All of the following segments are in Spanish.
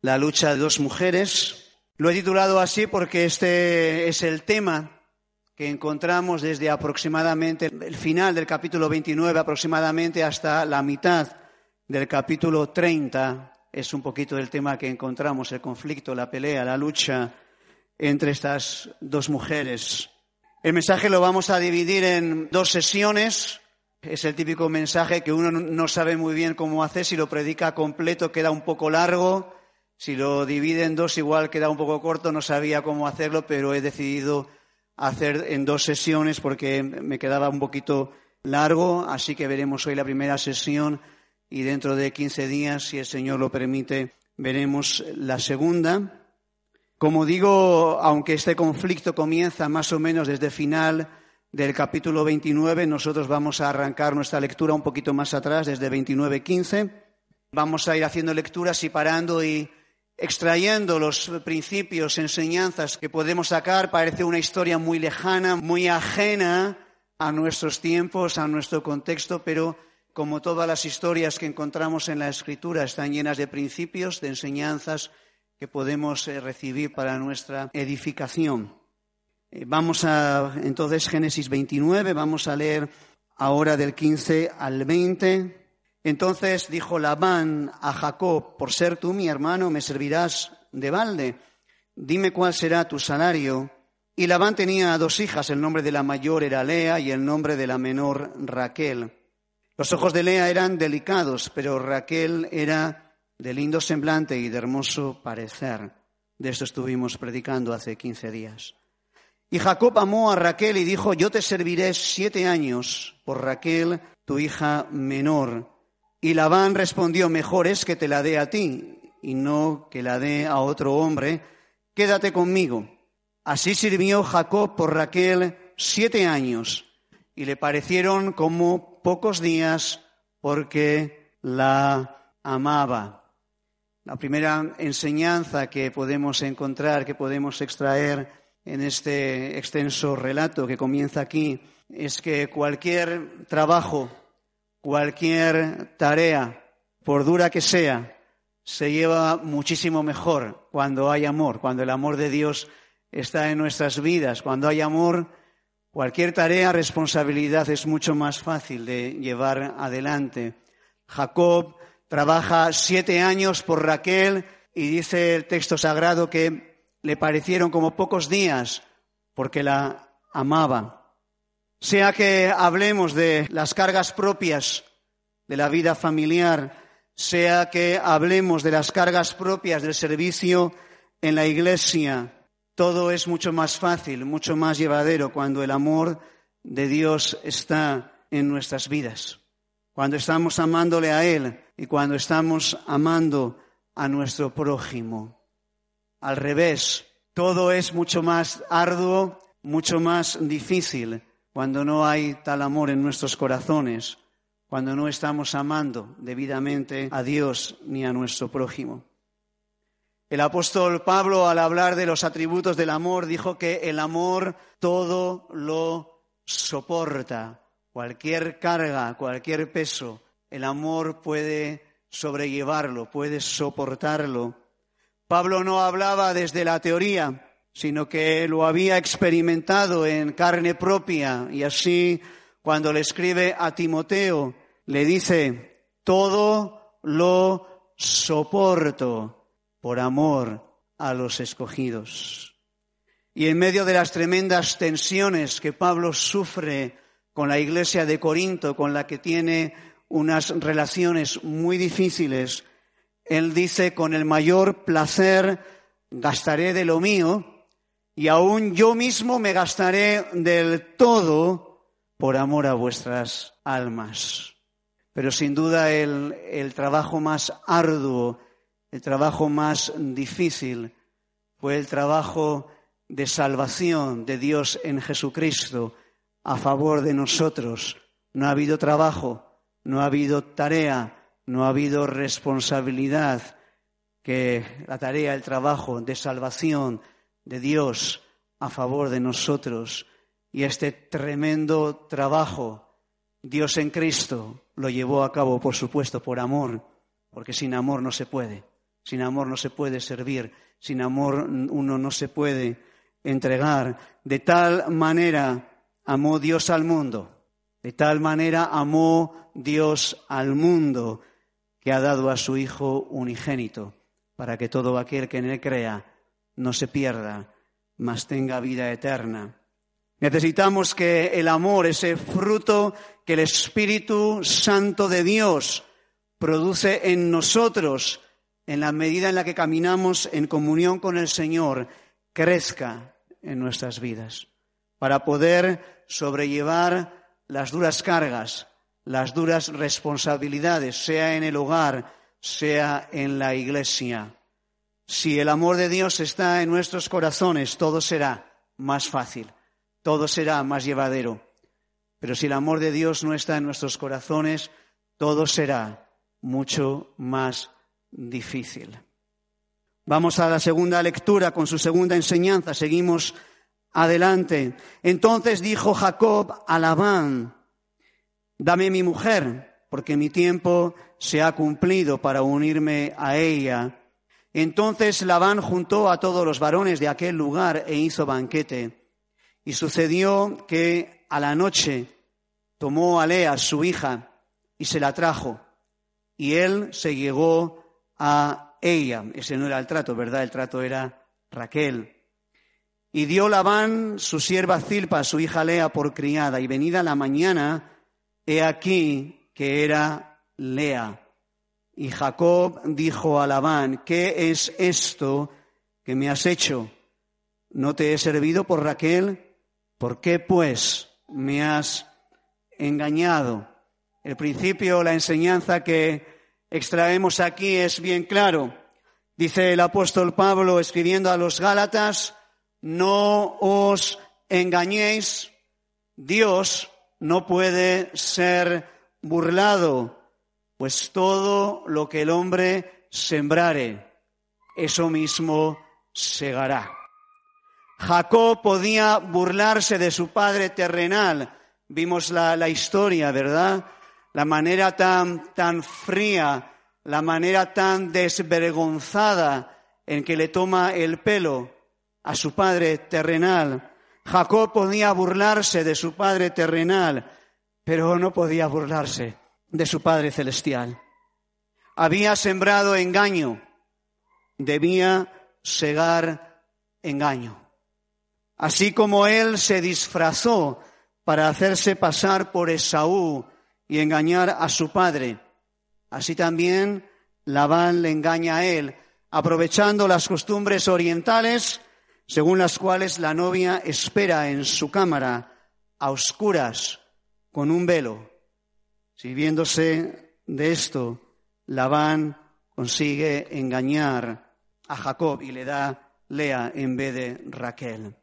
la lucha de dos mujeres. Lo he titulado así porque este es el tema que encontramos desde aproximadamente el final del capítulo 29 aproximadamente hasta la mitad del capítulo 30. Es un poquito el tema que encontramos, el conflicto, la pelea, la lucha entre estas dos mujeres. El mensaje lo vamos a dividir en dos sesiones. Es el típico mensaje que uno no sabe muy bien cómo hacer. Si lo predica completo queda un poco largo. Si lo divide en dos igual queda un poco corto. No sabía cómo hacerlo, pero he decidido hacer en dos sesiones porque me quedaba un poquito largo. Así que veremos hoy la primera sesión y dentro de 15 días, si el Señor lo permite, veremos la segunda. Como digo, aunque este conflicto comienza más o menos desde final del capítulo 29, nosotros vamos a arrancar nuestra lectura un poquito más atrás, desde 29.15. Vamos a ir haciendo lecturas y parando y extrayendo los principios, enseñanzas que podemos sacar. Parece una historia muy lejana, muy ajena a nuestros tiempos, a nuestro contexto, pero como todas las historias que encontramos en la Escritura, están llenas de principios, de enseñanzas que podemos eh, recibir para nuestra edificación. Eh, vamos a, entonces, Génesis 29, vamos a leer ahora del 15 al 20. Entonces dijo Labán a Jacob, por ser tú mi hermano, me servirás de balde. Dime cuál será tu salario. Y Labán tenía dos hijas, el nombre de la mayor era Lea y el nombre de la menor Raquel. Los ojos de Lea eran delicados, pero Raquel era de lindo semblante y de hermoso parecer. De esto estuvimos predicando hace quince días. Y Jacob amó a Raquel y dijo, yo te serviré siete años por Raquel, tu hija menor. Y Labán respondió, mejor es que te la dé a ti y no que la dé a otro hombre. Quédate conmigo. Así sirvió Jacob por Raquel siete años y le parecieron como pocos días porque la amaba. La primera enseñanza que podemos encontrar, que podemos extraer en este extenso relato que comienza aquí, es que cualquier trabajo, cualquier tarea, por dura que sea, se lleva muchísimo mejor cuando hay amor, cuando el amor de Dios está en nuestras vidas, cuando hay amor Cualquier tarea, responsabilidad es mucho más fácil de llevar adelante. Jacob trabaja siete años por Raquel y dice el texto sagrado que le parecieron como pocos días porque la amaba. Sea que hablemos de las cargas propias de la vida familiar, sea que hablemos de las cargas propias del servicio en la iglesia, todo es mucho más fácil, mucho más llevadero cuando el amor de Dios está en nuestras vidas, cuando estamos amándole a Él y cuando estamos amando a nuestro prójimo. Al revés, todo es mucho más arduo, mucho más difícil cuando no hay tal amor en nuestros corazones, cuando no estamos amando debidamente a Dios ni a nuestro prójimo. El apóstol Pablo, al hablar de los atributos del amor, dijo que el amor todo lo soporta. Cualquier carga, cualquier peso, el amor puede sobrellevarlo, puede soportarlo. Pablo no hablaba desde la teoría, sino que lo había experimentado en carne propia y así cuando le escribe a Timoteo, le dice, todo lo soporto por amor a los escogidos. Y en medio de las tremendas tensiones que Pablo sufre con la iglesia de Corinto, con la que tiene unas relaciones muy difíciles, él dice, con el mayor placer gastaré de lo mío y aún yo mismo me gastaré del todo por amor a vuestras almas. Pero sin duda el, el trabajo más arduo el trabajo más difícil fue el trabajo de salvación de Dios en Jesucristo a favor de nosotros. No ha habido trabajo, no ha habido tarea, no ha habido responsabilidad que la tarea, el trabajo de salvación de Dios a favor de nosotros. Y este tremendo trabajo, Dios en Cristo lo llevó a cabo, por supuesto, por amor, porque sin amor no se puede. Sin amor no se puede servir, sin amor uno no se puede entregar. De tal manera amó Dios al mundo, de tal manera amó Dios al mundo que ha dado a su Hijo unigénito, para que todo aquel que en él crea no se pierda, mas tenga vida eterna. Necesitamos que el amor, ese fruto que el Espíritu Santo de Dios produce en nosotros, en la medida en la que caminamos en comunión con el Señor, crezca en nuestras vidas, para poder sobrellevar las duras cargas, las duras responsabilidades, sea en el hogar, sea en la iglesia. Si el amor de Dios está en nuestros corazones, todo será más fácil, todo será más llevadero. Pero si el amor de Dios no está en nuestros corazones, todo será mucho más difícil. Vamos a la segunda lectura con su segunda enseñanza. Seguimos adelante. Entonces dijo Jacob a Labán, dame mi mujer, porque mi tiempo se ha cumplido para unirme a ella. Entonces Labán juntó a todos los varones de aquel lugar e hizo banquete. Y sucedió que a la noche tomó a Lea, su hija, y se la trajo. Y él se llegó a ella. Ese no era el trato, ¿verdad? El trato era Raquel. Y dio Labán su sierva Zilpa, su hija Lea, por criada. Y venida la mañana, he aquí que era Lea. Y Jacob dijo a Labán, ¿qué es esto que me has hecho? ¿No te he servido por Raquel? ¿Por qué pues me has engañado? El principio, la enseñanza que extraemos aquí es bien claro. Dice el apóstol Pablo escribiendo a los Gálatas, no os engañéis, Dios no puede ser burlado, pues todo lo que el hombre sembrare, eso mismo segará. Jacob podía burlarse de su padre terrenal. Vimos la, la historia, ¿verdad? La manera tan, tan fría, la manera tan desvergonzada en que le toma el pelo a su padre terrenal. Jacob podía burlarse de su padre terrenal, pero no podía burlarse de su padre celestial. Había sembrado engaño, debía segar engaño. Así como él se disfrazó para hacerse pasar por Esaú y engañar a su padre, así también Labán le engaña a él, aprovechando las costumbres orientales según las cuales la novia espera en su cámara a oscuras con un velo. Sirviéndose de esto, Labán consigue engañar a Jacob y le da Lea en vez de Raquel.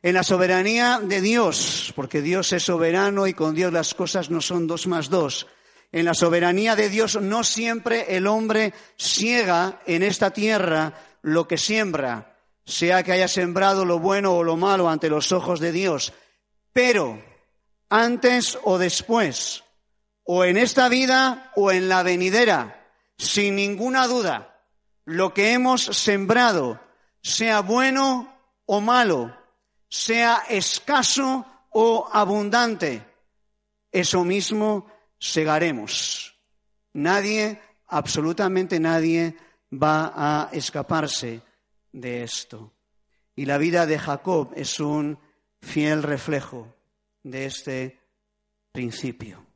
En la soberanía de Dios, porque Dios es soberano y con Dios las cosas no son dos más dos. En la soberanía de Dios no siempre el hombre ciega en esta tierra lo que siembra, sea que haya sembrado lo bueno o lo malo ante los ojos de Dios, pero antes o después, o en esta vida o en la venidera, sin ninguna duda, lo que hemos sembrado, sea bueno o malo, sea escaso o abundante, eso mismo segaremos. Nadie, absolutamente nadie, va a escaparse de esto. Y la vida de Jacob es un fiel reflejo de este principio.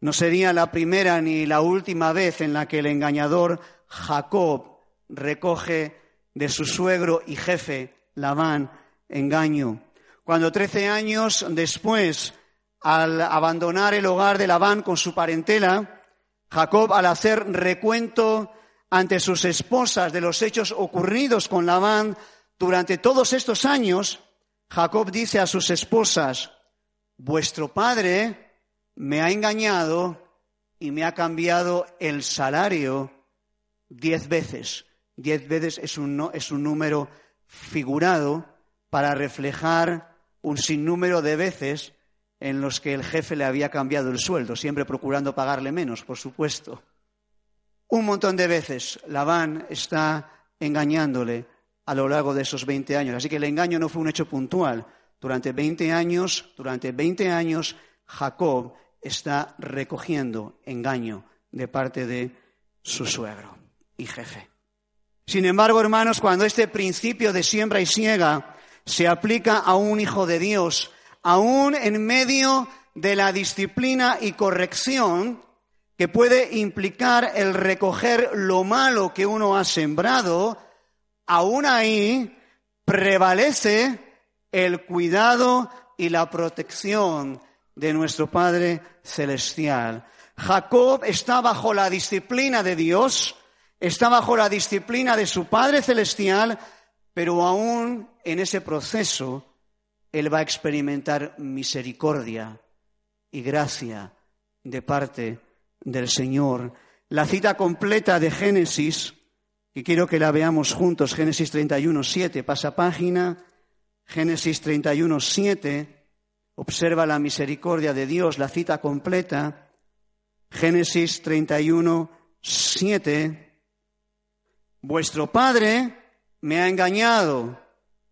No sería la primera ni la última vez en la que el engañador Jacob recoge de su suegro y jefe Labán engaño. Cuando trece años después, al abandonar el hogar de Labán con su parentela, Jacob, al hacer recuento ante sus esposas de los hechos ocurridos con Labán durante todos estos años, Jacob dice a sus esposas, vuestro padre me ha engañado y me ha cambiado el salario diez veces. Diez veces es un, es un número figurado para reflejar un sinnúmero de veces en los que el jefe le había cambiado el sueldo, siempre procurando pagarle menos, por supuesto. Un montón de veces Labán está engañándole a lo largo de esos 20 años. Así que el engaño no fue un hecho puntual. Durante 20 años, durante 20 años, Jacob está recogiendo engaño de parte de su suegro y jefe. Sin embargo, hermanos, cuando este principio de siembra y siega se aplica a un hijo de Dios, aún en medio de la disciplina y corrección que puede implicar el recoger lo malo que uno ha sembrado, aún ahí prevalece el cuidado y la protección de nuestro Padre Celestial. Jacob está bajo la disciplina de Dios, está bajo la disciplina de su Padre Celestial, pero aún en ese proceso él va a experimentar misericordia y gracia de parte del Señor. La cita completa de Génesis, que quiero que la veamos juntos, Génesis 31, 7, pasa página, Génesis 31, 7, observa la misericordia de Dios, la cita completa, Génesis 31, 7, vuestro Padre me ha engañado,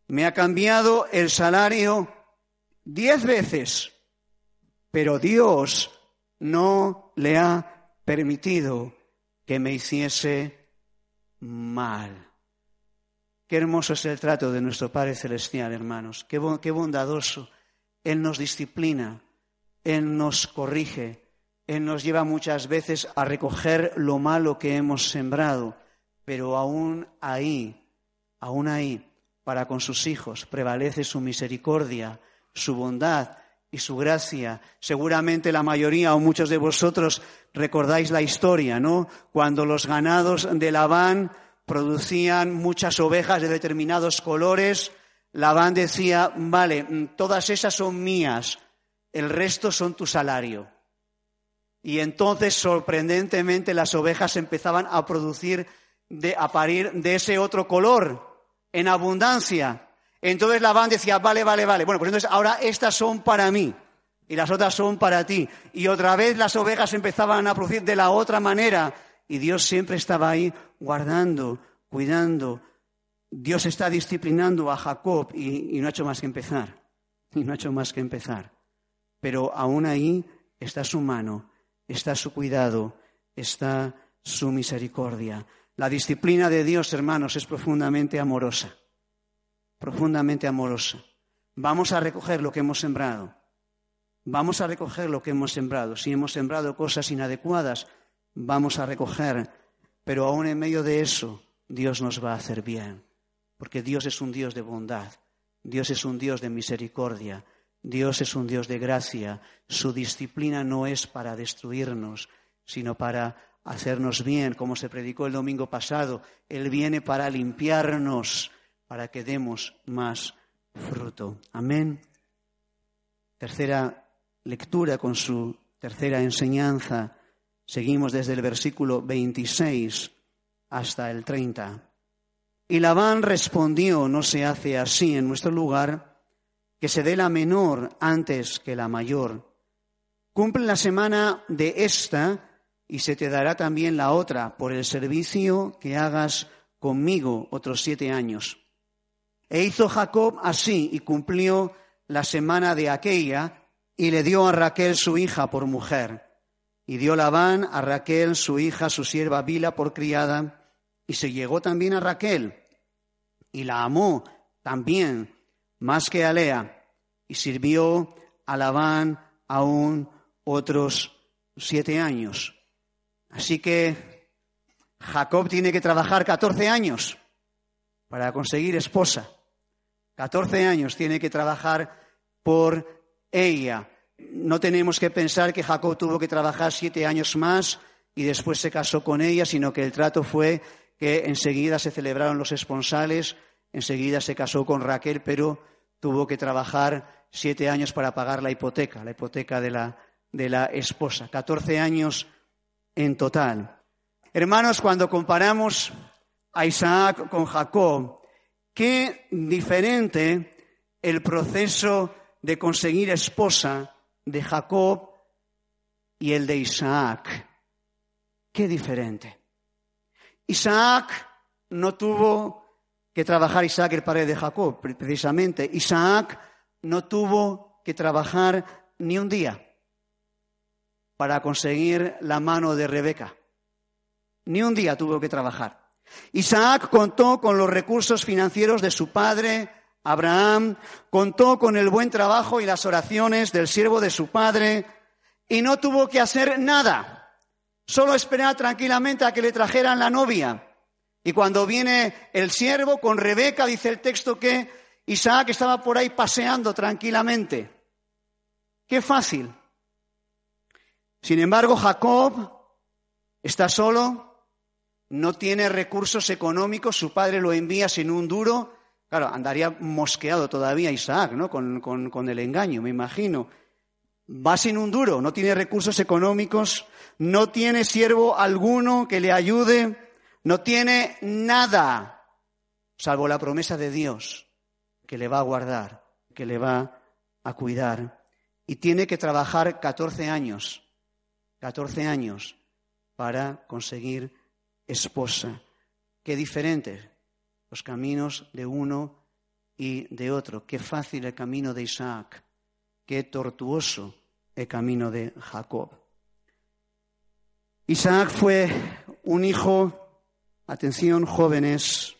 me ha cambiado el salario diez veces, pero Dios no le ha permitido que me hiciese mal. Qué hermoso es el trato de nuestro Padre Celestial, hermanos. Qué, qué bondadoso. Él nos disciplina, Él nos corrige, Él nos lleva muchas veces a recoger lo malo que hemos sembrado, pero aún ahí aún ahí, para con sus hijos, prevalece su misericordia, su bondad y su gracia. Seguramente la mayoría o muchos de vosotros recordáis la historia, ¿no? Cuando los ganados de Labán producían muchas ovejas de determinados colores, Labán decía, vale, todas esas son mías, el resto son tu salario. Y entonces, sorprendentemente, las ovejas empezaban a producir, de, a parir de ese otro color, en abundancia. Entonces Labán decía, vale, vale, vale. Bueno, pues entonces ahora estas son para mí y las otras son para ti. Y otra vez las ovejas empezaban a producir de la otra manera y Dios siempre estaba ahí guardando, cuidando. Dios está disciplinando a Jacob y, no ha hecho más que empezar. Y no ha hecho más que empezar. Pero aún ahí está su mano, está su cuidado, está su misericordia. La disciplina de Dios, hermanos, es profundamente amorosa, profundamente amorosa. Vamos a recoger lo que hemos sembrado. Vamos a recoger lo que hemos sembrado. Si hemos sembrado cosas inadecuadas, vamos a recoger. Pero aún en medio de eso, Dios nos va a hacer bien. Porque Dios es un Dios de bondad. Dios es un Dios de misericordia. Dios es un Dios de gracia. Su disciplina no es para destruirnos, sino para hacernos bien, como se predicó el domingo pasado. Él viene para limpiarnos, para que demos más fruto. Amén. Tercera lectura con su tercera enseñanza. Seguimos desde el versículo 26 hasta el 30. Y Labán respondió, no se hace así en nuestro lugar, que se dé la menor antes que la mayor. Cumple la semana de esta y se te dará también la otra por el servicio que hagas conmigo otros siete años. E hizo Jacob así y cumplió la semana de aquella y le dio a Raquel su hija por mujer. Y dio Labán a Raquel su hija, su sierva Bila por criada, y se llegó también a Raquel, y la amó también más que a Lea, y sirvió a Labán aún otros siete años. Así que Jacob tiene que trabajar 14 años para conseguir esposa. 14 años tiene que trabajar por ella. No tenemos que pensar que Jacob tuvo que trabajar siete años más y después se casó con ella, sino que el trato fue que enseguida se celebraron los esponsales, enseguida se casó con Raquel, pero tuvo que trabajar siete años para pagar la hipoteca, la hipoteca de la, de la esposa. 14 años en total. Hermanos, cuando comparamos a Isaac con Jacob, qué diferente el proceso de conseguir esposa de Jacob y el de Isaac. Qué diferente. Isaac no tuvo que trabajar, Isaac el padre de Jacob, precisamente. Isaac no tuvo que trabajar ni un día para conseguir la mano de Rebeca. Ni un día tuvo que trabajar. Isaac contó con los recursos financieros de su padre, Abraham, contó con el buen trabajo y las oraciones del siervo de su padre, y no tuvo que hacer nada, solo esperar tranquilamente a que le trajeran la novia. Y cuando viene el siervo con Rebeca, dice el texto que Isaac estaba por ahí paseando tranquilamente. Qué fácil. Sin embargo, Jacob está solo, no tiene recursos económicos, su padre lo envía sin un duro. Claro, andaría mosqueado todavía Isaac, ¿no? Con, con el engaño, me imagino. Va sin un duro, no tiene recursos económicos, no tiene siervo alguno que le ayude, no tiene nada, salvo la promesa de Dios, que le va a guardar, que le va a cuidar. Y tiene que trabajar 14 años, 14 años para conseguir esposa. Qué diferentes los caminos de uno y de otro. Qué fácil el camino de Isaac qué tortuoso el camino de Jacob. Isaac fue un hijo, atención jóvenes,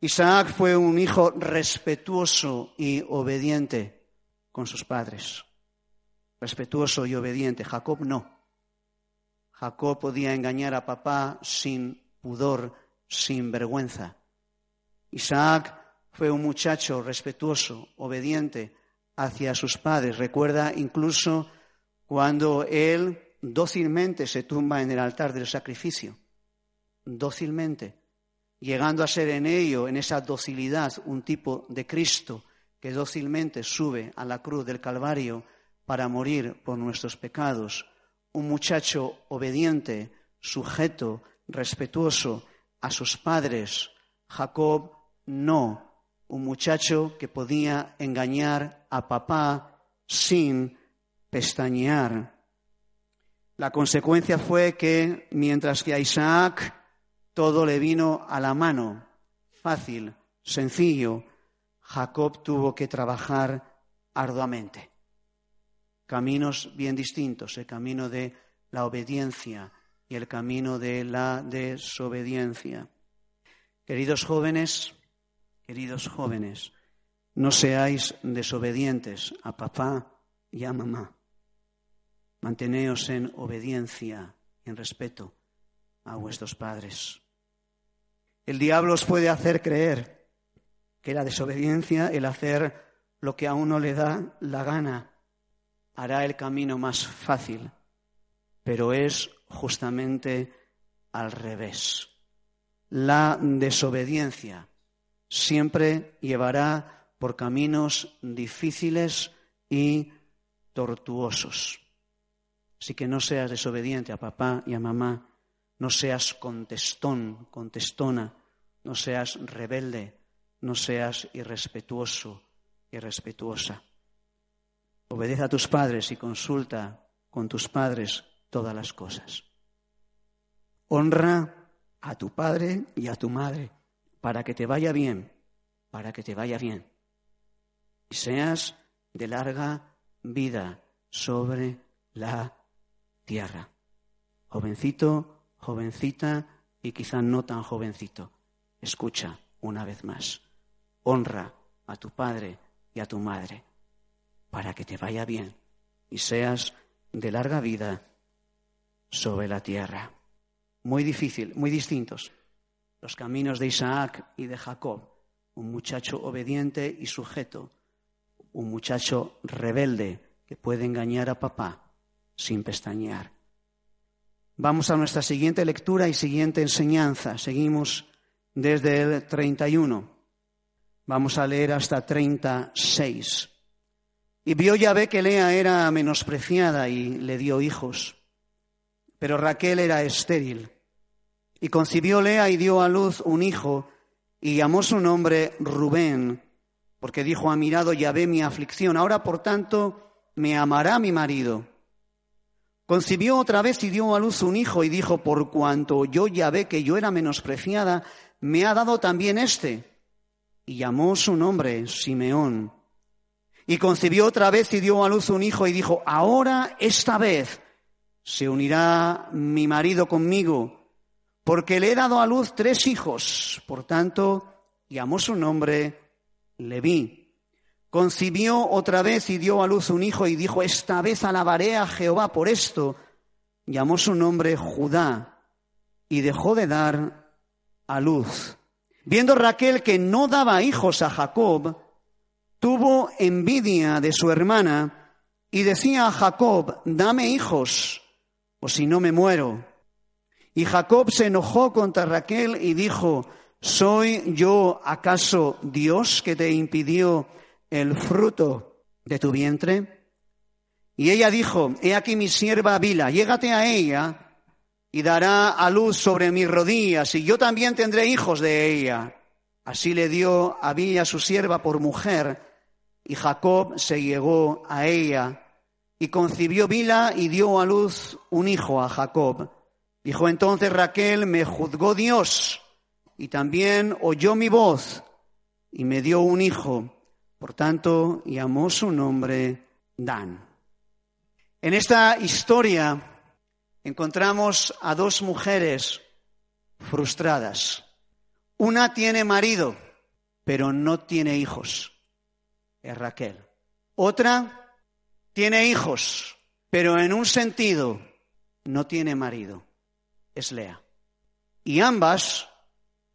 Isaac fue un hijo respetuoso y obediente con sus padres. Respetuoso y obediente. Jacob no. Jacob podía engañar a papá sin pudor, sin vergüenza. Isaac fue un muchacho respetuoso, obediente, hacia sus padres. Recuerda incluso cuando él dócilmente se tumba en el altar del sacrificio, dócilmente, llegando a ser en ello, en esa docilidad, un tipo de Cristo que dócilmente sube a la cruz del Calvario para morir por nuestros pecados, un muchacho obediente, sujeto, respetuoso a sus padres. Jacob no un muchacho que podía engañar a papá sin pestañear. La consecuencia fue que mientras que a Isaac todo le vino a la mano, fácil, sencillo, Jacob tuvo que trabajar arduamente. Caminos bien distintos, el camino de la obediencia y el camino de la desobediencia. Queridos jóvenes, Queridos jóvenes, no seáis desobedientes a papá y a mamá. Manteneos en obediencia, en respeto a vuestros padres. El diablo os puede hacer creer que la desobediencia, el hacer lo que a uno le da la gana, hará el camino más fácil, pero es justamente al revés. La desobediencia siempre llevará por caminos difíciles y tortuosos. Así que no seas desobediente a papá y a mamá, no seas contestón, contestona, no seas rebelde, no seas irrespetuoso, irrespetuosa. Obedece a tus padres y consulta con tus padres todas las cosas. Honra a tu padre y a tu madre para que te vaya bien, para que te vaya bien. Y seas de larga vida sobre la tierra. Jovencito, jovencita y quizá no tan jovencito. Escucha una vez más. Honra a tu padre y a tu madre para que te vaya bien y seas de larga vida sobre la tierra. Muy difícil, muy distintos los caminos de Isaac y de Jacob, un muchacho obediente y sujeto, un muchacho rebelde que puede engañar a papá sin pestañear. Vamos a nuestra siguiente lectura y siguiente enseñanza. Seguimos desde el 31. Vamos a leer hasta 36. Y vio Yahvé que Lea era menospreciada y le dio hijos, pero Raquel era estéril y concibió Lea y dio a luz un hijo y llamó su nombre Rubén, porque dijo, ha mirado ve mi aflicción. Ahora, por tanto, me amará mi marido. Concibió otra vez y dio a luz un hijo y dijo, por cuanto yo ya ve que yo era menospreciada, me ha dado también este. Y llamó su nombre Simeón. Y concibió otra vez y dio a luz un hijo y dijo, ahora esta vez se unirá mi marido conmigo, porque le he dado a luz tres hijos. Por tanto, llamó su nombre Leví. Concibió otra vez y dio a luz un hijo y dijo, esta vez alabaré a Jehová por esto. Llamó su nombre Judá y dejó de dar a luz. Viendo Raquel que no daba hijos a Jacob, tuvo envidia de su hermana y decía a Jacob, dame hijos, o si no me muero. Y Jacob se enojó contra Raquel y dijo, ¿soy yo acaso Dios que te impidió el fruto de tu vientre? Y ella dijo, he aquí mi sierva Bila, llégate a ella y dará a luz sobre mis rodillas, y yo también tendré hijos de ella. Así le dio a Bila su sierva por mujer, y Jacob se llegó a ella, y concibió Bila y dio a luz un hijo a Jacob. Dijo entonces Raquel, me juzgó Dios, y también oyó mi voz, y me dio un hijo. Por tanto, llamó su nombre Dan. En esta historia encontramos a dos mujeres frustradas. Una tiene marido, pero no tiene hijos. Es Raquel. Otra tiene hijos, pero en un sentido no tiene marido. Es Lea. Y ambas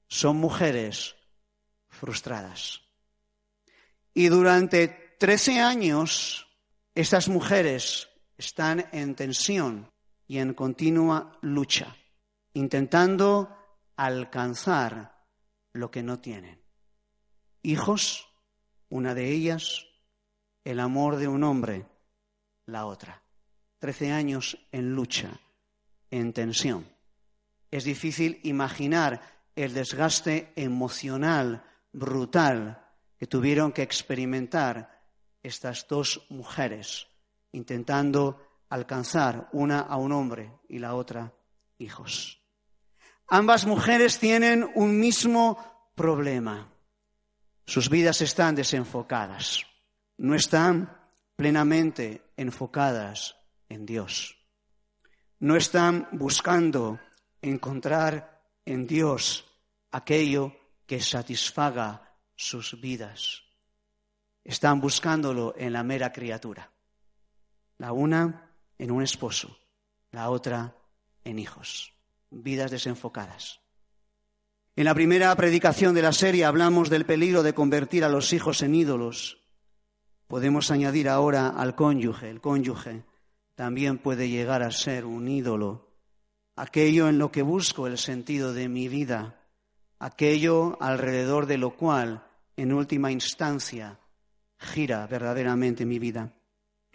son mujeres frustradas. Y durante trece años, esas mujeres están en tensión y en continua lucha, intentando alcanzar lo que no tienen. Hijos, una de ellas, el amor de un hombre, la otra. Trece años en lucha, en tensión. Es difícil imaginar el desgaste emocional brutal que tuvieron que experimentar estas dos mujeres, intentando alcanzar una a un hombre y la otra hijos. Ambas mujeres tienen un mismo problema. Sus vidas están desenfocadas, no están plenamente enfocadas en Dios. No están buscando encontrar en Dios aquello que satisfaga sus vidas. Están buscándolo en la mera criatura. La una en un esposo, la otra en hijos. Vidas desenfocadas. En la primera predicación de la serie hablamos del peligro de convertir a los hijos en ídolos. Podemos añadir ahora al cónyuge. El cónyuge también puede llegar a ser un ídolo. Aquello en lo que busco el sentido de mi vida. Aquello alrededor de lo cual en última instancia, gira verdaderamente mi vida.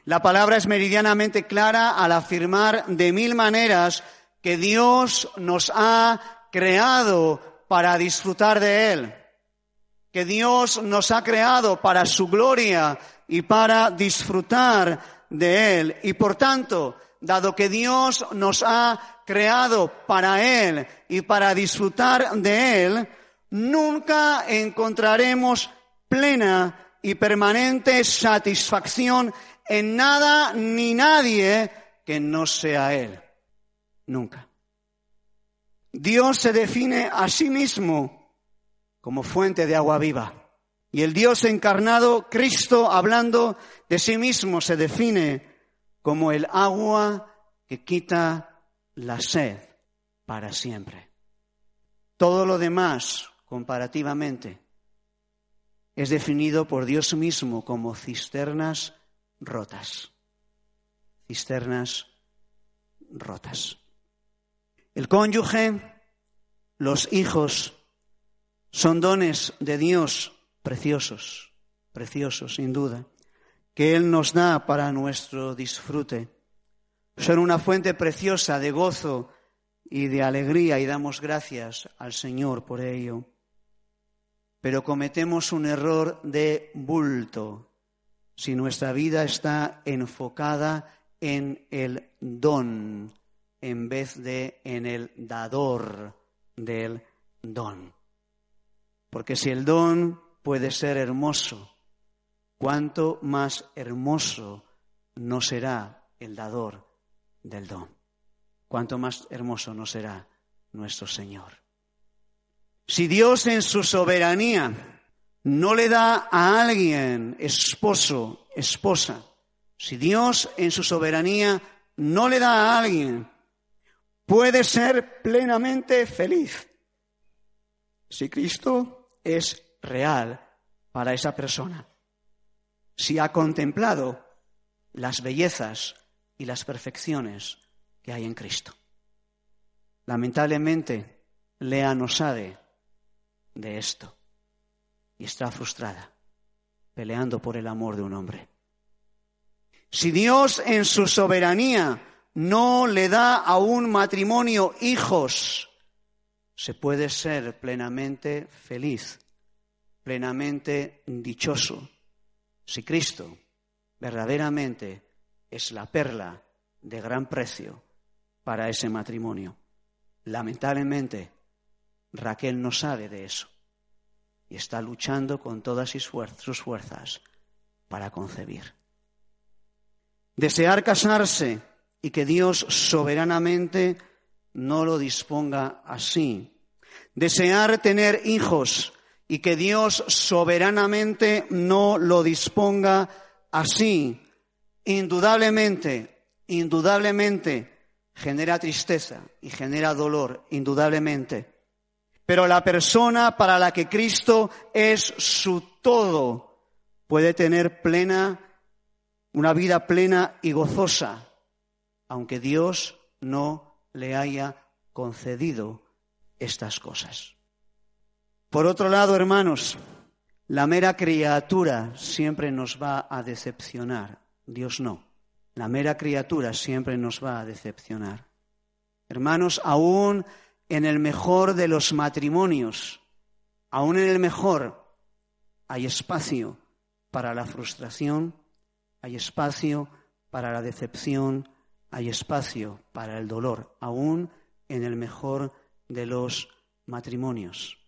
La palabra es meridianamente clara al afirmar de mil maneras que Dios nos ha creado para disfrutar de Él, que Dios nos ha creado para su gloria y para disfrutar de Él. Y por tanto, dado que Dios nos ha creado para Él y para disfrutar de Él, nunca encontraremos plena y permanente satisfacción en nada ni nadie que no sea Él. Nunca. Dios se define a sí mismo como fuente de agua viva. Y el Dios encarnado, Cristo, hablando de sí mismo, se define como el agua que quita la sed para siempre. Todo lo demás comparativamente, es definido por Dios mismo como cisternas rotas. Cisternas rotas. El cónyuge, los hijos, son dones de Dios preciosos, preciosos sin duda, que Él nos da para nuestro disfrute. Son una fuente preciosa de gozo y de alegría y damos gracias al Señor por ello pero cometemos un error de bulto si nuestra vida está enfocada en el don en vez de en el dador del don. Porque si el don puede ser hermoso, cuánto más hermoso no será el dador del don. Cuánto más hermoso no será nuestro Señor. Si Dios en su soberanía no le da a alguien esposo, esposa, si Dios en su soberanía no le da a alguien, puede ser plenamente feliz. Si Cristo es real para esa persona, si ha contemplado las bellezas y las perfecciones que hay en Cristo. Lamentablemente, Lea no sabe de esto y está frustrada, peleando por el amor de un hombre. Si Dios en su soberanía no le da a un matrimonio hijos, se puede ser plenamente feliz, plenamente dichoso, si Cristo verdaderamente es la perla de gran precio para ese matrimonio. Lamentablemente, Raquel no sabe de eso y está luchando con todas sus fuerzas para concebir. Desear casarse y que Dios soberanamente no lo disponga así. Desear tener hijos y que Dios soberanamente no lo disponga así. Indudablemente, indudablemente genera tristeza y genera dolor, indudablemente. Pero la persona para la que Cristo es su todo puede tener plena, una vida plena y gozosa, aunque Dios no le haya concedido estas cosas. Por otro lado, hermanos, la mera criatura siempre nos va a decepcionar, Dios no. La mera criatura siempre nos va a decepcionar. Hermanos, aún en el mejor de los matrimonios, aún en el mejor, hay espacio para la frustración, hay espacio para la decepción, hay espacio para el dolor, aún en el mejor de los matrimonios.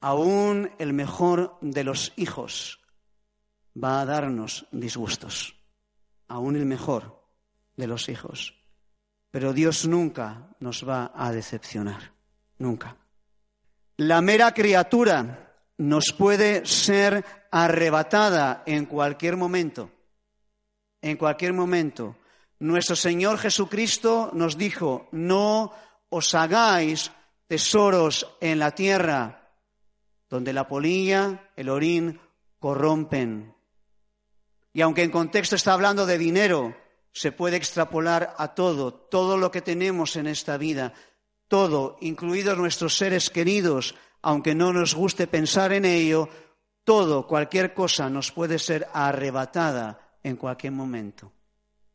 Aún el mejor de los hijos va a darnos disgustos, aún el mejor de los hijos. Pero Dios nunca nos va a decepcionar. Nunca. La mera criatura nos puede ser arrebatada en cualquier momento. En cualquier momento. Nuestro Señor Jesucristo nos dijo, no os hagáis tesoros en la tierra, donde la polilla, el orín corrompen. Y aunque en contexto está hablando de dinero, se puede extrapolar a todo, todo lo que tenemos en esta vida todo, incluidos nuestros seres queridos, aunque no nos guste pensar en ello, todo, cualquier cosa nos puede ser arrebatada en cualquier momento,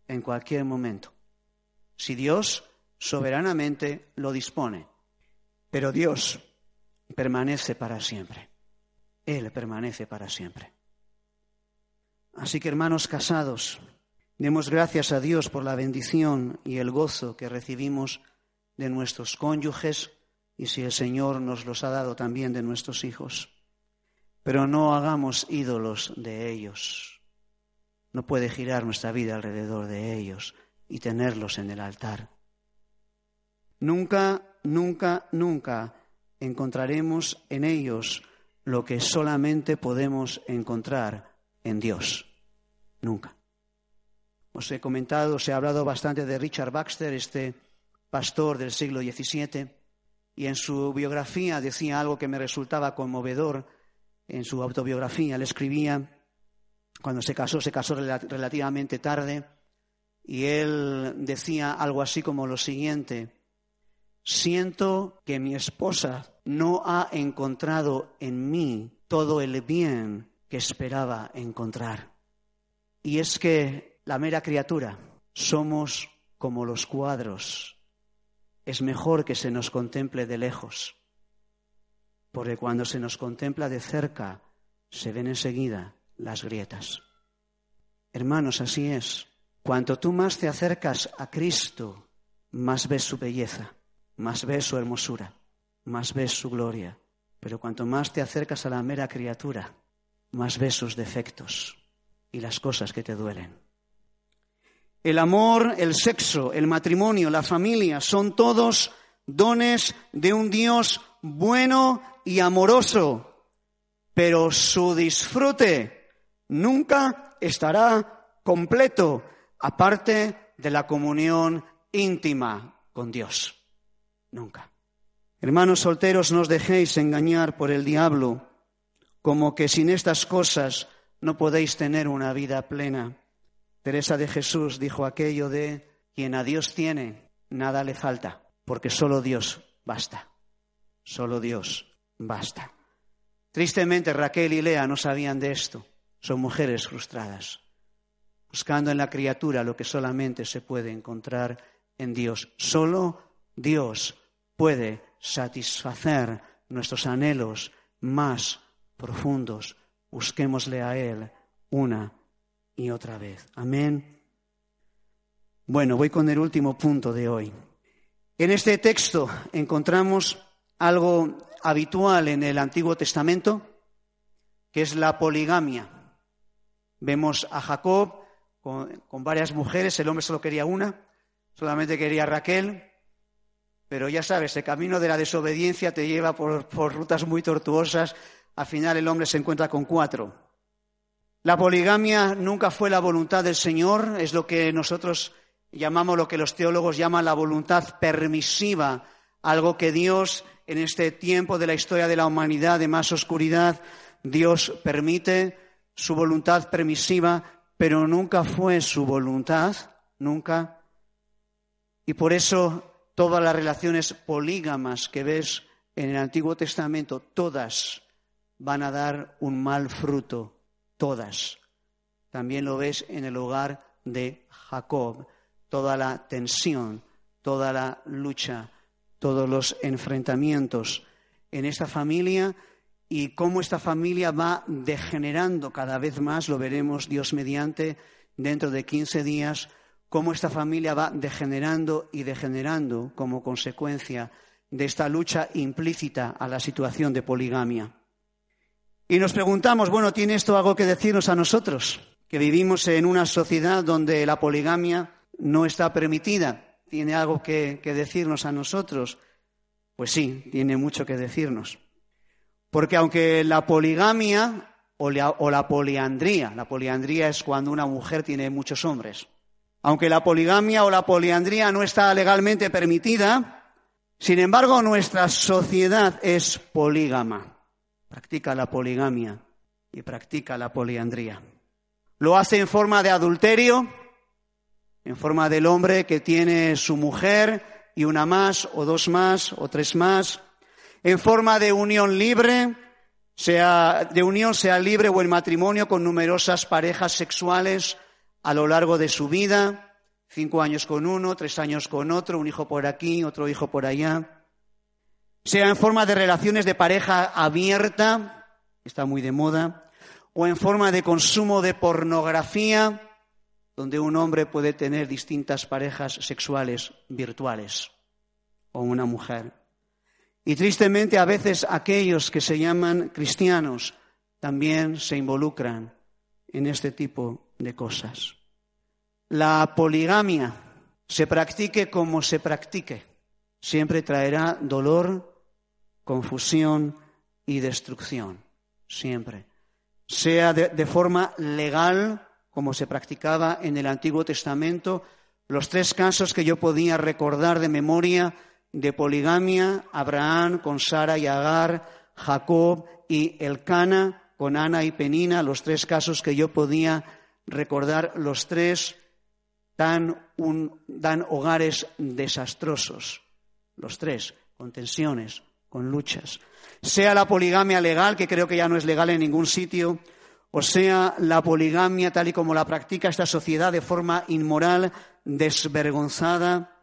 en cualquier momento. Si Dios soberanamente lo dispone. Pero Dios permanece para siempre. Él permanece para siempre. Así que hermanos casados, demos gracias a Dios por la bendición y el gozo que recibimos de nuestros cónyuges y si el Señor nos los ha dado también de nuestros hijos. Pero no hagamos ídolos de ellos. No puede girar nuestra vida alrededor de ellos y tenerlos en el altar. Nunca, nunca, nunca encontraremos en ellos lo que solamente podemos encontrar en Dios. Nunca. Os he comentado, os he hablado bastante de Richard Baxter, este pastor del siglo XVII, y en su biografía decía algo que me resultaba conmovedor. En su autobiografía le escribía, cuando se casó, se casó relativamente tarde, y él decía algo así como lo siguiente, siento que mi esposa no ha encontrado en mí todo el bien que esperaba encontrar. Y es que la mera criatura somos como los cuadros es mejor que se nos contemple de lejos, porque cuando se nos contempla de cerca se ven enseguida las grietas. Hermanos, así es. Cuanto tú más te acercas a Cristo, más ves su belleza, más ves su hermosura, más ves su gloria. Pero cuanto más te acercas a la mera criatura, más ves sus defectos y las cosas que te duelen. El amor, el sexo, el matrimonio, la familia son todos dones de un Dios bueno y amoroso, pero su disfrute nunca estará completo aparte de la comunión íntima con Dios. Nunca. Hermanos solteros, no os dejéis engañar por el diablo como que sin estas cosas no podéis tener una vida plena. Teresa de Jesús dijo aquello de quien a Dios tiene, nada le falta, porque solo Dios basta. Solo Dios basta. Tristemente Raquel y Lea no sabían de esto. Son mujeres frustradas, buscando en la criatura lo que solamente se puede encontrar en Dios. Solo Dios puede satisfacer nuestros anhelos más profundos. Busquémosle a Él una y otra vez. Amén. Bueno, voy con el último punto de hoy. En este texto encontramos algo habitual en el Antiguo Testamento, que es la poligamia. Vemos a Jacob con, varias mujeres, el hombre solo quería una, solamente quería a Raquel, pero ya sabes, el camino de la desobediencia te lleva por, por rutas muy tortuosas, al final el hombre se encuentra con cuatro. La poligamia nunca fue la voluntad del Señor, es lo que nosotros llamamos, lo que los teólogos llaman la voluntad permisiva, algo que Dios en este tiempo de la historia de la humanidad de más oscuridad, Dios permite su voluntad permisiva, pero nunca fue su voluntad, nunca. Y por eso todas las relaciones polígamas que ves en el Antiguo Testamento, todas van a dar un mal fruto, todas. También lo ves en el hogar de Jacob, toda la tensión, toda la lucha, todos los enfrentamientos en esta familia y cómo esta familia va degenerando cada vez más, lo veremos Dios mediante dentro de 15 días, cómo esta familia va degenerando y degenerando como consecuencia de esta lucha implícita a la situación de poligamia. Y nos preguntamos, bueno, ¿tiene esto algo que decirnos a nosotros? Que vivimos en una sociedad donde la poligamia no está permitida tiene algo que, decirnos a nosotros? Pues sí, tiene mucho que decirnos. Porque aunque la poligamia o la, o la, poliandría, la poliandría es cuando una mujer tiene muchos hombres, aunque la poligamia o la poliandría no está legalmente permitida, sin embargo nuestra sociedad es polígama, practica la poligamia y practica la poliandría. Lo hace en forma de adulterio, en forma del hombre que tiene su mujer y una más, o dos más, o tres más, en forma de unión libre, sea de unión sea libre o en matrimonio con numerosas parejas sexuales a lo largo de su vida, cinco años con uno, tres años con otro, un hijo por aquí, otro hijo por allá, sea en forma de relaciones de pareja abierta, está muy de moda, o en forma de consumo de pornografía, donde un hombre puede tener distintas parejas sexuales virtuales o una mujer. Y tristemente a veces aquellos que se llaman cristianos también se involucran en este tipo de cosas. La poligamia, se practique como se practique, siempre traerá dolor, confusión y destrucción, siempre. Sea de, forma legal como se practicaba en el Antiguo Testamento, los tres casos que yo podía recordar de memoria de poligamia, Abraham con Sara y Agar, Jacob y Elcana con Ana y Penina, los tres casos que yo podía recordar, los tres dan, dan hogares desastrosos, los tres, con tensiones, con luchas. Sea la poligamia legal, que creo que ya no es legal en ningún sitio, o sea, la poligamia tal y como la practica esta sociedad de forma inmoral, desvergonzada,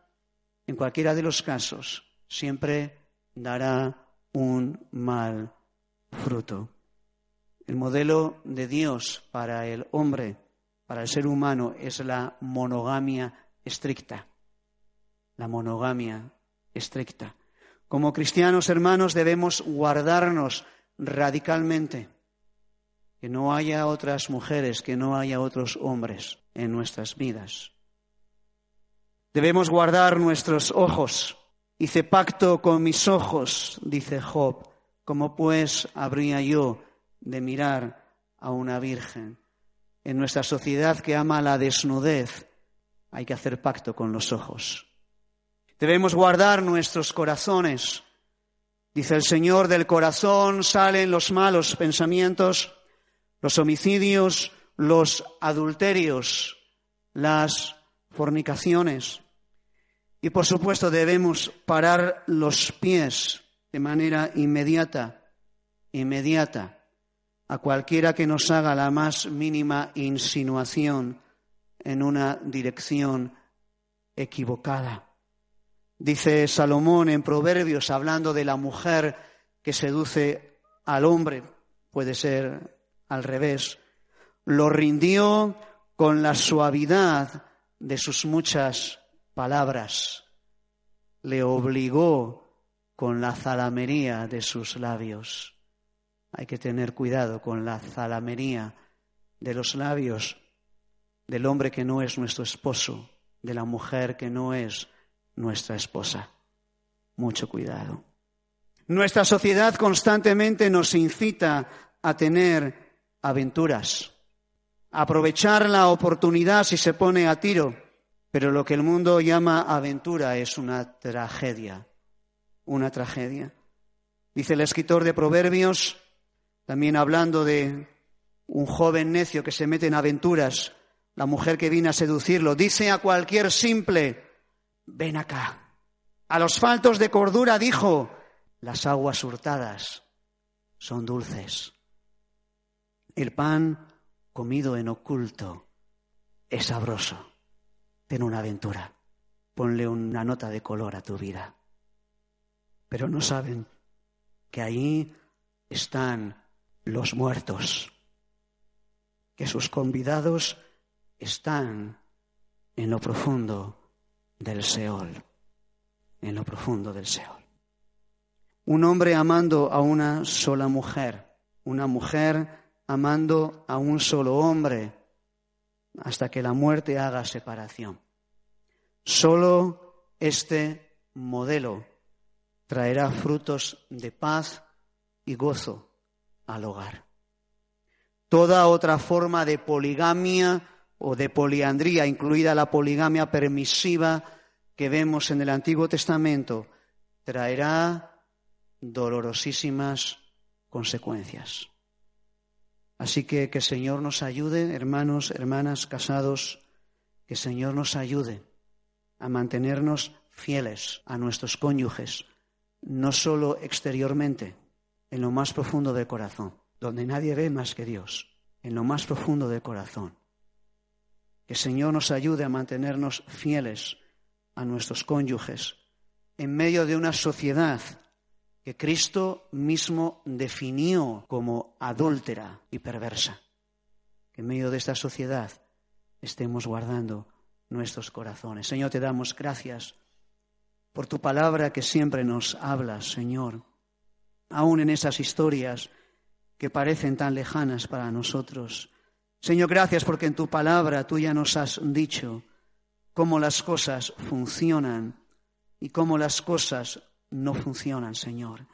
en cualquiera de los casos, siempre dará un mal fruto. El modelo de Dios para el hombre para el ser humano es la monogamia estricta. La monogamia estricta. Como cristianos hermanos debemos guardarnos radicalmente que no haya otras mujeres, que no haya otros hombres en nuestras vidas. Debemos guardar nuestros ojos. Hice pacto con mis ojos, dice Job. ¿Cómo pues habría yo de mirar a una virgen? En nuestra sociedad que ama la desnudez, hay que hacer pacto con los ojos. Debemos guardar nuestros corazones. Dice el Señor, del corazón salen los malos pensamientos, los homicidios, los adulterios, las fornicaciones. Y por supuesto debemos parar los pies de manera inmediata, inmediata, a cualquiera que nos haga la más mínima insinuación en una dirección equivocada. Dice Salomón en Proverbios, hablando de la mujer que seduce al hombre, puede ser al revés, lo rindió con la suavidad de sus muchas palabras, le obligó con la zalamería de sus labios. Hay que tener cuidado con la zalamería de los labios del hombre que no es nuestro esposo, de la mujer que no es nuestra esposa. Mucho cuidado. Nuestra sociedad constantemente nos incita a tener aventuras, a aprovechar la oportunidad si se pone a tiro, pero lo que el mundo llama aventura es una tragedia, una tragedia. Dice el escritor de Proverbios, también hablando de un joven necio que se mete en aventuras, la mujer que viene a seducirlo, dice a cualquier simple, ven acá. A los faltos de cordura dijo, las aguas hurtadas son dulces. El pan comido en oculto es sabroso. Ten una aventura. Ponle una nota de color a tu vida. Pero no saben que ahí están los muertos, que sus convidados están en lo profundo del Seol, en lo profundo del Seol. Un hombre amando a una sola mujer, una mujer amando a un solo hombre hasta que la muerte haga separación. Solo este modelo traerá frutos de paz y gozo al hogar. Toda otra forma de poligamia o de poliandría, incluida la poligamia permisiva que vemos en el Antiguo Testamento, traerá dolorosísimas consecuencias. Así que que el Señor nos ayude, hermanos, hermanas, casados, que el Señor nos ayude a mantenernos fieles a nuestros cónyuges, no solo exteriormente, en lo más profundo del corazón, donde nadie ve más que Dios, en lo más profundo del corazón. Que el Señor nos ayude a mantenernos fieles a nuestros cónyuges en medio de una sociedad que Cristo mismo definió como adúltera y perversa. Que en medio de esta sociedad estemos guardando nuestros corazones. Señor, te damos gracias por tu palabra que siempre nos hablas, Señor, aún en esas historias que parecen tan lejanas para nosotros. Señor, gracias porque en tu palabra tú ya nos has dicho cómo las cosas funcionan y cómo las cosas no funcionan, Señor.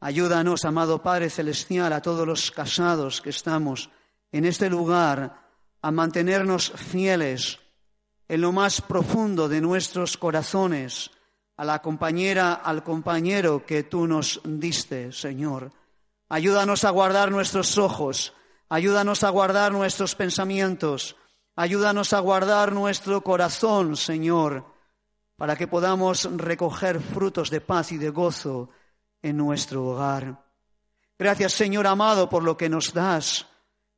Ayúdanos, amado Padre Celestial, a todos los casados que estamos en este lugar, a mantenernos fieles en lo más profundo de nuestros corazones, a la compañera, al compañero que tú nos diste, Señor. Ayúdanos a guardar nuestros ojos, ayúdanos a guardar nuestros pensamientos, ayúdanos a guardar nuestro corazón, Señor para que podamos recoger frutos de paz y de gozo en nuestro hogar. Gracias, Señor amado, por lo que nos das.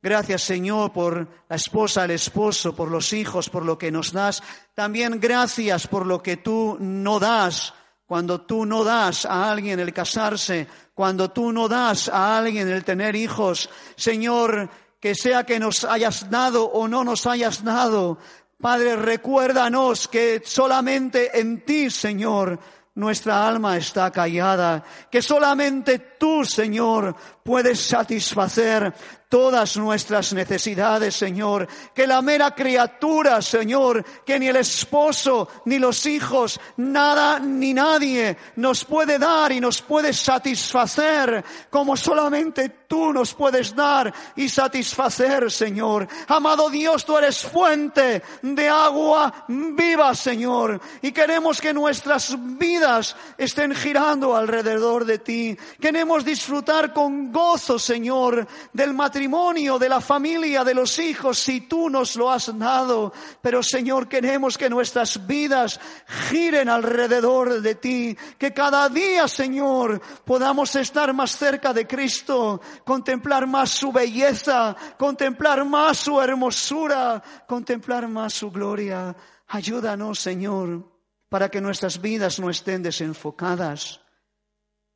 Gracias, Señor, por la esposa, el esposo, por los hijos, por lo que nos das. También gracias por lo que tú no das. Cuando tú no das a alguien el casarse, cuando tú no das a alguien el tener hijos, Señor, que sea que nos hayas dado o no nos hayas dado, Padre, recuérdanos que solamente en ti, Señor, nuestra alma está callada, que solamente tú, Señor, puedes satisfacer todas nuestras necesidades, Señor. Que la mera criatura, Señor, que ni el esposo, ni los hijos, nada ni nadie nos puede dar y nos puede satisfacer como solamente tú nos puedes dar y satisfacer, Señor. Amado Dios, tú eres fuente de agua viva, Señor. Y queremos que nuestras vidas estén girando alrededor de ti. Queremos disfrutar con gozo, Señor, del matrimonio de la familia, de los hijos, si tú nos lo has dado. Pero Señor, queremos que nuestras vidas giren alrededor de ti, que cada día, Señor, podamos estar más cerca de Cristo, contemplar más su belleza, contemplar más su hermosura, contemplar más su gloria. Ayúdanos, Señor, para que nuestras vidas no estén desenfocadas.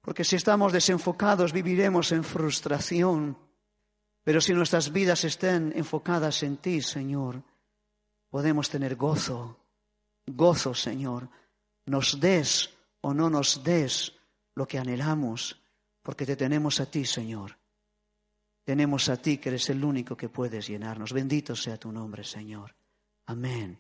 Porque si estamos desenfocados viviremos en frustración. Pero si nuestras vidas estén enfocadas en ti, Señor, podemos tener gozo, gozo, Señor. Nos des o no nos des lo que anhelamos, porque te tenemos a ti, Señor. Tenemos a ti que eres el único que puedes llenarnos. Bendito sea tu nombre, Señor. Amén.